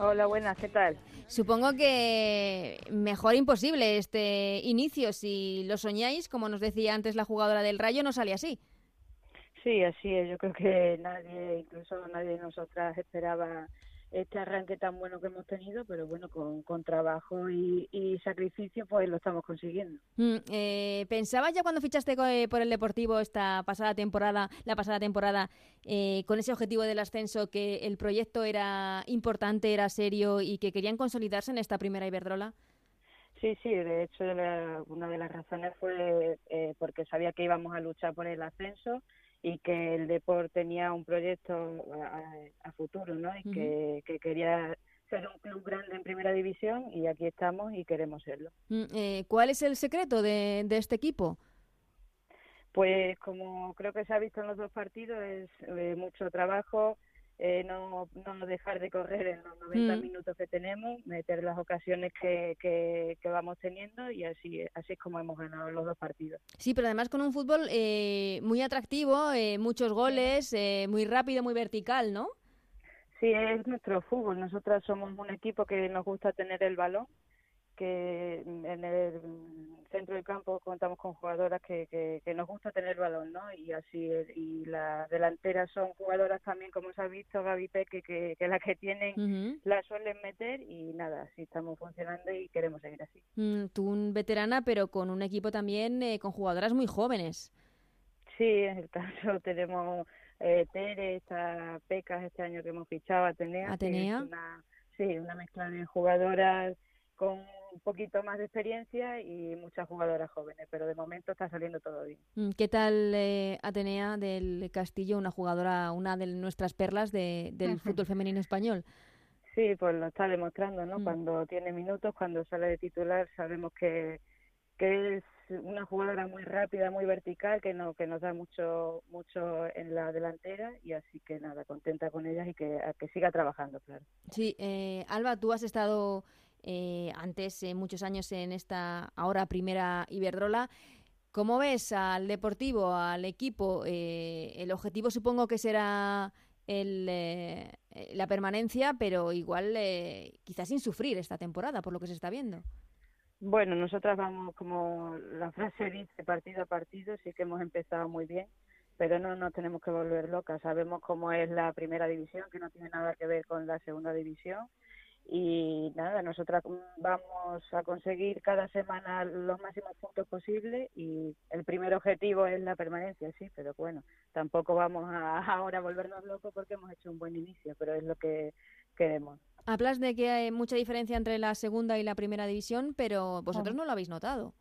Hola, buenas, ¿qué tal? Supongo que mejor imposible este inicio. Si lo soñáis, como nos decía antes la jugadora del Rayo, no sale así. Sí, así es. Yo creo que nadie, incluso nadie de nosotras esperaba este arranque tan bueno que hemos tenido, pero bueno, con, con trabajo y, sacrificio, pues lo estamos consiguiendo. Mm, eh, ¿Pensabas ya cuando fichaste eh, por el Deportivo esta pasada temporada, la pasada temporada, eh, con ese objetivo del ascenso, que el proyecto era importante, era serio y que querían consolidarse en esta primera Iberdrola? Sí, sí, de hecho una de las razones fue eh, porque sabía que íbamos a luchar por el ascenso y que el deporte tenía un proyecto a, futuro, ¿no? Y que, quería ser un club grande en primera división y aquí estamos y queremos serlo. Mm, eh, ¿Cuál es el secreto de, de este equipo? Pues como creo que se ha visto en los dos partidos, es eh, mucho trabajo, eh, no, no dejar de correr en los 90 Mm. minutos que tenemos, meter las ocasiones que, que, que vamos teniendo y así, así es como hemos ganado los dos partidos. Sí, pero además con un fútbol eh, muy atractivo, eh, muchos goles, eh, muy rápido, muy vertical, ¿no? Sí, es nuestro fútbol. Nosotras somos un equipo que nos gusta tener el balón, que en el centro del campo contamos con jugadoras que, que, que nos gusta tener el balón, ¿no? Y así, y las delanteras son jugadoras también, como se ha visto, Gaby Peque, que, que las que tienen Ujú. la suelen meter y nada, así estamos funcionando y queremos seguir así. Mm, tú un veterana, pero con un equipo también eh, con jugadoras muy jóvenes. Sí, en el caso tenemos eh, Tere, está Pecas este año que hemos fichado, Atenea. que Atenea. es una, sí, una mezcla de jugadoras con un poquito más de experiencia y muchas jugadoras jóvenes, pero de momento está saliendo todo bien. Mm, ¿Qué tal eh, Atenea del Castillo, una jugadora, una de nuestras perlas de- del fútbol femenino español? Sí, pues lo está demostrando, ¿no? Mm. Cuando tiene minutos, cuando sale de titular, sabemos que, que es una jugadora muy rápida, muy vertical, que no que nos da mucho mucho en la delantera y así que nada, contenta con ellas y que, a que siga trabajando, claro. Sí, eh, Alba, tú has estado eh, antes eh, muchos años en esta ahora primera Iberdrola. ¿Cómo ves al Deportivo, al equipo? Eh, el objetivo supongo que será el, eh, la permanencia, pero igual eh, quizás sin sufrir esta temporada, por lo que se está viendo. Bueno, nosotras vamos, como la frase dice, partido a partido, sí que hemos empezado muy bien, pero no nos tenemos que volver locas. Sabemos cómo es la primera división, que no tiene nada que ver con la segunda división. Y nada, nosotras vamos a conseguir cada semana los máximos puntos posibles y el primer objetivo es la permanencia, sí, pero bueno, tampoco vamos a ahora volvernos locos porque hemos hecho un buen inicio, pero es lo que queremos. Hablas de que hay mucha diferencia entre la segunda y la primera división, pero vosotros Ah. no lo habéis notado.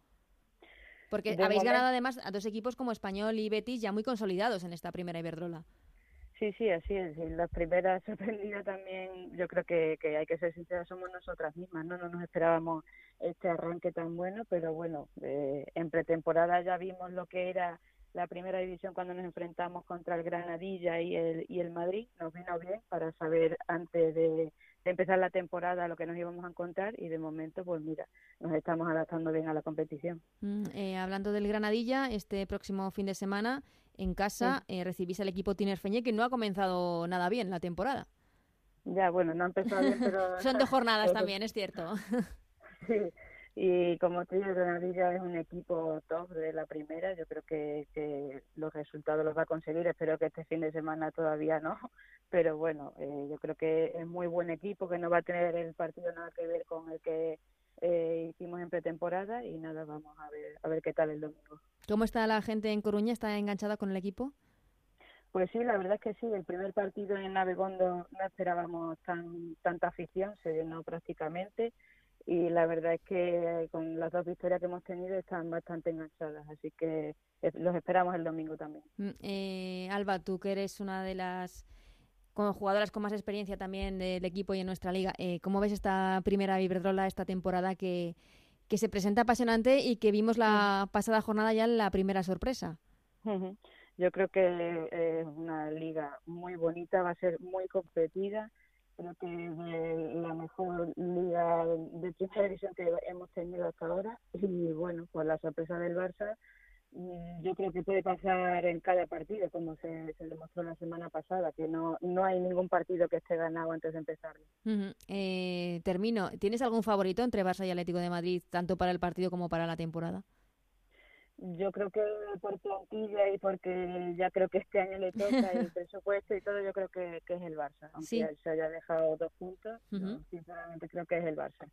Porque De habéis ganado además a dos equipos como Español y Betis ya muy consolidados en esta primera Iberdrola. Sí, sí, así es. Y las primeras sorprendidas también, yo creo que, que hay que ser sinceras, somos nosotras mismas, ¿no? No nos esperábamos este arranque tan bueno, pero bueno, eh, en pretemporada ya vimos lo que era la primera división cuando nos enfrentamos contra el Granadilla y el, y el Madrid. Nos vino bien para saber antes de, empezar la temporada lo que nos íbamos a encontrar y de momento, pues mira, nos estamos adaptando bien a la competición. Mm, eh, hablando del Granadilla, este próximo fin de semana en casa eh, recibís al equipo Tinerfeñé que no ha comenzado nada bien la temporada. Ya, bueno, no ha empezado bien, pero... Son dos jornadas también, es cierto. Sí, y como te digo, Granadilla es un equipo top de la primera. Yo creo que, que los resultados los va a conseguir. Espero que este fin de semana todavía no. Pero bueno, eh, yo creo que es muy buen equipo, que no va a tener el partido nada que ver con el que eh, hicimos en pretemporada. Y nada, vamos a ver, a ver qué tal el domingo. ¿Cómo está la gente en Coruña? ¿Está enganchada con el equipo? Pues sí, la verdad es que sí. El primer partido en Navegondo no esperábamos tan tanta afición, se llenó prácticamente. Y la verdad es que con las dos victorias que hemos tenido están bastante enganchadas. Así que los esperamos el domingo también. Mm, eh, Alba, tú que eres una de las con jugadoras con más experiencia también del equipo y en nuestra liga, eh, ¿cómo ves esta primera Iberdrola esta temporada que, que se presenta apasionante y que vimos la pasada jornada ya en la primera sorpresa? Yo creo que es una liga muy bonita, va a ser muy competida. Creo que es la mejor liga de primera división que hemos tenido hasta ahora. Y bueno, por la sorpresa del Barça, yo creo que puede pasar en cada partido, como se, se demostró la semana pasada, que no, no hay ningún partido que esté ganado antes de empezarlo. Ujú. Eh, termino. ¿Tienes algún favorito entre Barça y Atlético de Madrid, tanto para el partido como para la temporada? Yo creo que por plantilla y porque ya creo que este año le toca el presupuesto y todo, yo creo que, que es el Barça. Aunque Sí. se haya dejado dos puntos, yo sinceramente creo que es el Barça.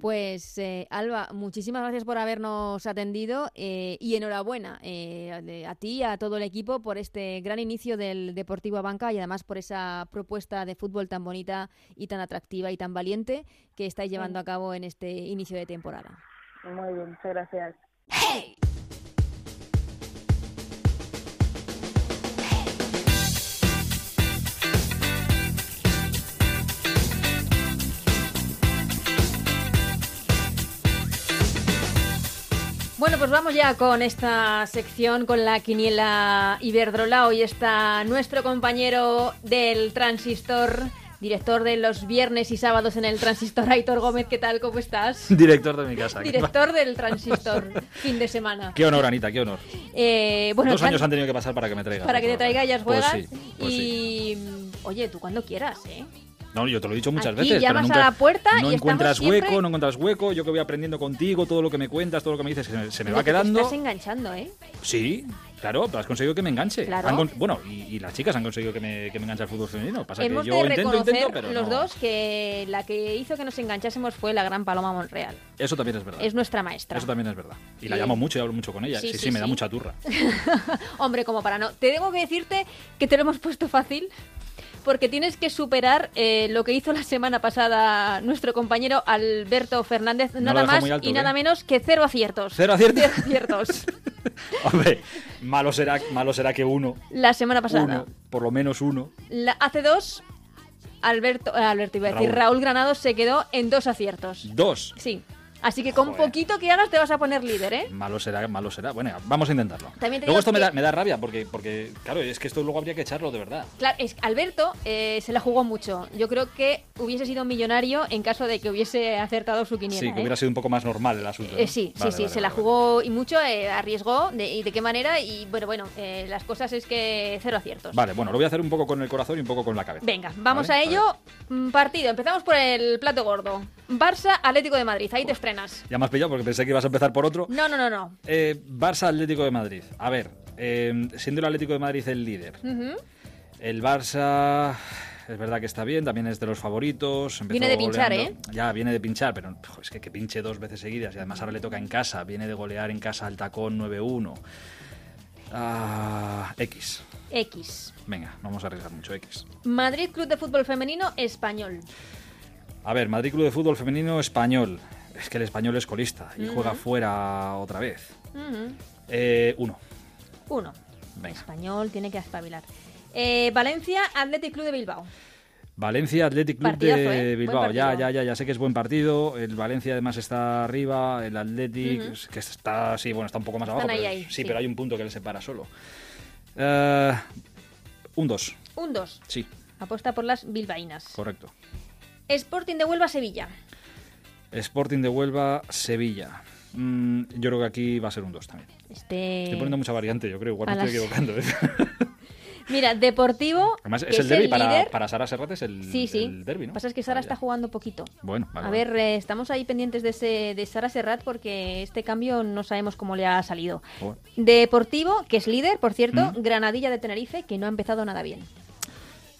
Pues eh, Alba, muchísimas gracias por habernos atendido eh, y enhorabuena eh, a ti y a todo el equipo por este gran inicio del Deportivo Abanca y además por esa propuesta de fútbol tan bonita y tan atractiva y tan valiente que estáis llevando a cabo en este inicio de temporada. Muy bien, muchas gracias. Bueno, pues vamos ya con esta sección, con la quiniela Iberdrola. Hoy está nuestro compañero del transistor, director de los viernes y sábados en el transistor, Aitor Gómez. ¿Qué tal? ¿Cómo estás? Director de mi casa. Director del transistor, fin de semana. Qué honor, Anita, qué honor. Eh, bueno, Dos años han tenido que pasar para que me traiga. Para que te traiga, ellas Pues juegas. sí, pues y. Oye, tú cuando quieras, ¿eh? No, yo te lo he dicho muchas Aquí veces. llamas pero a nunca, la puerta no y encuentras siempre- hueco, no encuentras hueco. Yo que voy aprendiendo contigo, todo lo que me cuentas, todo lo que me dices, se me, se me Pero va que te quedando. estás enganchando, ¿eh? Sí, claro, pero has conseguido que me enganche. Claro. Han bueno, y, y las chicas han conseguido que me, que me enganche al fútbol femenino. Pasa Hemos que yo de intento, intento, pero los no. dos que la que hizo que nos enganchásemos fue la gran Paloma Monreal. Eso también es verdad. Es nuestra maestra. Eso también es verdad. Y la llamo mucho y hablo mucho con ella. Sí, Sí, sí, sí, me da mucha turra. Hombre, como para no. Te tengo que decirte que te lo hemos puesto fácil. Porque tienes que superar eh, lo que hizo la semana pasada nuestro compañero Alberto Fernández, No nada más alto, y ¿eh? nada menos que cero aciertos. ¿Cero aciertos? Cero aciertos. Hombre, malo será, malo será que uno, La semana pasada. uno, por lo menos uno. La, hace dos, Alberto, eh, Alberto iba a decir, Raúl. Raúl Granado se quedó en dos aciertos. Dos. Sí. Así que con Joder. poquito que hagas te vas a poner líder, ¿eh? Malo será, malo será. Bueno, vamos a intentarlo. También Luego esto me, da, me da rabia porque, porque, claro, es que esto luego habría que echarlo de verdad. Claro, es, Alberto eh, se la jugó mucho. Yo creo que hubiese sido millonario en caso de que hubiese acertado su quiniela. sí, que ¿eh? hubiera sido un poco más normal el asunto. ¿no? Eh, sí, Vale, sí, sí, vale, se la jugó y mucho, arriesgó de, y de qué manera. Y bueno, bueno, las cosas es que cero aciertos. Vale, bueno, lo voy a hacer un poco con el corazón y un poco con la cabeza. Venga, vamos a ello. Mm, Partido, empezamos por el plato gordo. Barça Atlético de Madrid, ahí te Ya me has pillado porque pensé que ibas a empezar por otro. No, no, no, no. Eh, Barça Atlético de Madrid. A ver, eh, siendo el Atlético de Madrid el líder, el Barça es verdad que está bien, también es de los favoritos. Viene de pinchar, goleando. Ya, viene de pinchar, pero es que, que pinche dos veces seguidas y además ahora le toca en casa. Viene de golear en casa al tacón 9-1. Ah, X. X. Venga, no vamos a arriesgar mucho X. Madrid Club de Fútbol Femenino Español. A ver, Madrid Club de Fútbol Femenino Español. Es que el español es colista y juega fuera otra vez. Eh, uno. Uno. Venga. Español tiene que espabilar. Eh, Valencia Athletic Club de Bilbao. Valencia Athletic Club Partidazo, de ¿eh? Bilbao. Ya, ya, ya, ya sé que es buen partido. El Valencia además está arriba. El Athletic que está, sí, bueno, está un poco más Están abajo. ahí, pero- ahí, sí, sí. pero hay un punto que le separa solo. Un 2. Un 2. Sí, Apuesta por las bilbaínas. correcto. Sporting de Huelva Sevilla. Sporting de Huelva, Sevilla. Mm, yo creo que aquí va a ser un 2 también. Este... Estoy poniendo mucha variante, yo creo. Igual me estoy equivocando. ¿eh? Mira, Deportivo. Además, que es el derbi el para, Sara Serrat, es el, Sí, sí. el derbi, ¿no? Pasa es que Sara está jugando poquito. Bueno, vale, a ver, eh, estamos ahí pendientes de, ese, de Sara Serrat porque este cambio no sabemos cómo le ha salido. Deportivo, que es líder, por cierto, Mm. Granadilla de Tenerife, que no ha empezado nada bien.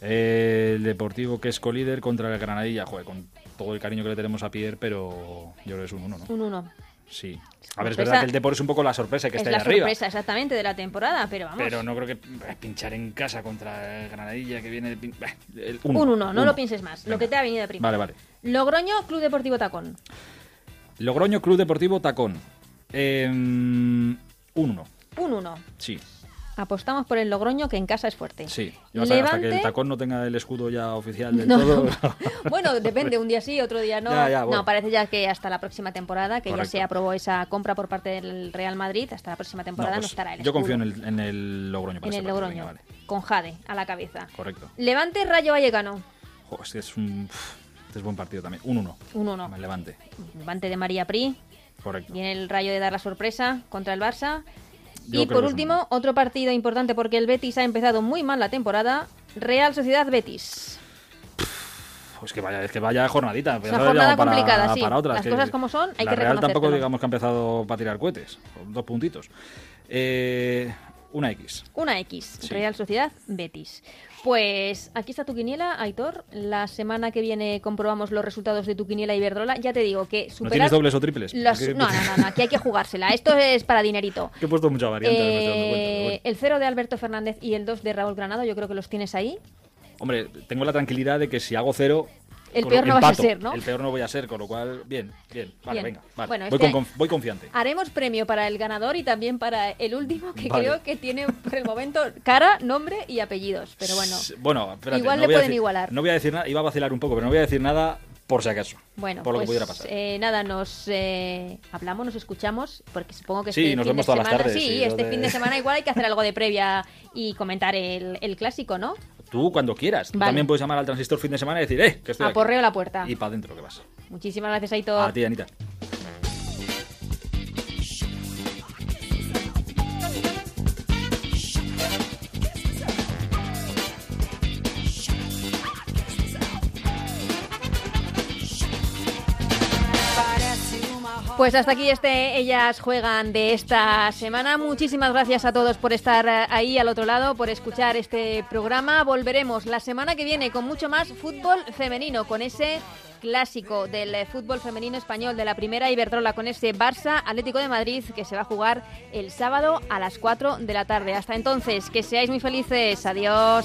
El Deportivo que es colíder contra el Granadilla, joder, con todo el cariño que le tenemos a Pierre, pero yo creo que es un 1, ¿no? Un 1. Sí. A ver, es verdad que el Depor es un poco la sorpresa que Es está la ahí arriba. sorpresa exactamente de la temporada, pero vamos. Pero no creo que eh, pinchar en casa contra el Granadilla que viene de pin- bah, el uno, un 1, no uno. lo pienses más. Lo Venga. que te ha venido primero. Vale, vale. Logroño, Club Deportivo Tacón. Logroño Club Deportivo Tacón. Eh, un 1. Un 1. Sí, Apostamos por el Logroño, que en casa es fuerte. sí. Hasta, hasta que el Levante- Tacón no tenga el escudo ya oficial del No. todo. Bueno, depende, un día sí, otro día no. Ya, ya, bueno. No, parece ya que hasta la próxima temporada, que Correcto. ya se aprobó esa compra por parte del Real Madrid, hasta la próxima temporada no, pues estará el yo confío en escudo. el, en el Logroño. para en el partido, Logroño, venga, vale. con Jade a la cabeza. Correcto. Levante Rayo Vallecano, este es un este es buen partido también. Un 1. un 1. El Levante. Levante de María Pri, Correcto. viene el Rayo de dar la sorpresa contra el Barça. Yo y por último, otro partido importante porque el Betis ha empezado muy mal la temporada. Real Sociedad Betis. Pues que vaya, es que vaya jornadita. Es una jornada para, complicada, sí. para otras, Las que cosas como son, hay la que Real tampoco digamos que ha empezado para tirar cohetes. con Dos puntitos. Eh, una X. Una X, Sí. Real Sociedad Betis. Pues aquí está tu quiniela, Aitor. La semana que viene comprobamos los resultados de tu quiniela Iberdrola. Ya te digo que ¿No superar... tienes dobles o triples? No, no, no, no, aquí hay que jugársela. Esto es para dinerito. Que he puesto mucha variante, cuenta, Eh, el 0 de Alberto Fernández y el 2 de Raúl Granado, yo creo que los tienes ahí. Hombre, tengo la tranquilidad de que si hago cero. El peor no vas a ser, ¿no? El peor no voy a ser, con lo cual, bien, bien. Vale, Bien. venga. Vale. Bueno, voy, este- con voy confiante. Haremos premio para el ganador y también para el último, que Vale. creo que tiene por el momento cara, nombre y apellidos. Pero bueno, Bueno, espérate, Igual no le pueden decir- igualar. No voy a decir nada, iba a vacilar un poco, pero no voy a decir nada por si acaso. Bueno, por lo pues, que pudiera pasar. eh, nada, nos eh, hablamos, nos escuchamos, porque supongo que Sí, este nos fin vemos de todas las tardes, sí, sí, este de- fin de semana igual hay que hacer algo de previa y comentar el, el clásico, ¿no? Tú cuando quieras. Tú también puedes llamar al transistor fin de semana y decir, eh, que estoy aquí. Aporreo la puerta. Y para adentro que vas. Muchísimas gracias, Aitor. A ti, Anita. Pues hasta aquí este Ellas Juegan de esta semana. Muchísimas gracias a todos por estar eh, ahí al otro lado, por escuchar este programa. Volveremos la semana que viene con mucho más fútbol femenino, con ese clásico del fútbol femenino español de la primera Iberdrola, con ese Barça Atlético de Madrid que se va a jugar el sábado a las 4 de la tarde. Hasta entonces, que seáis muy felices. Adiós.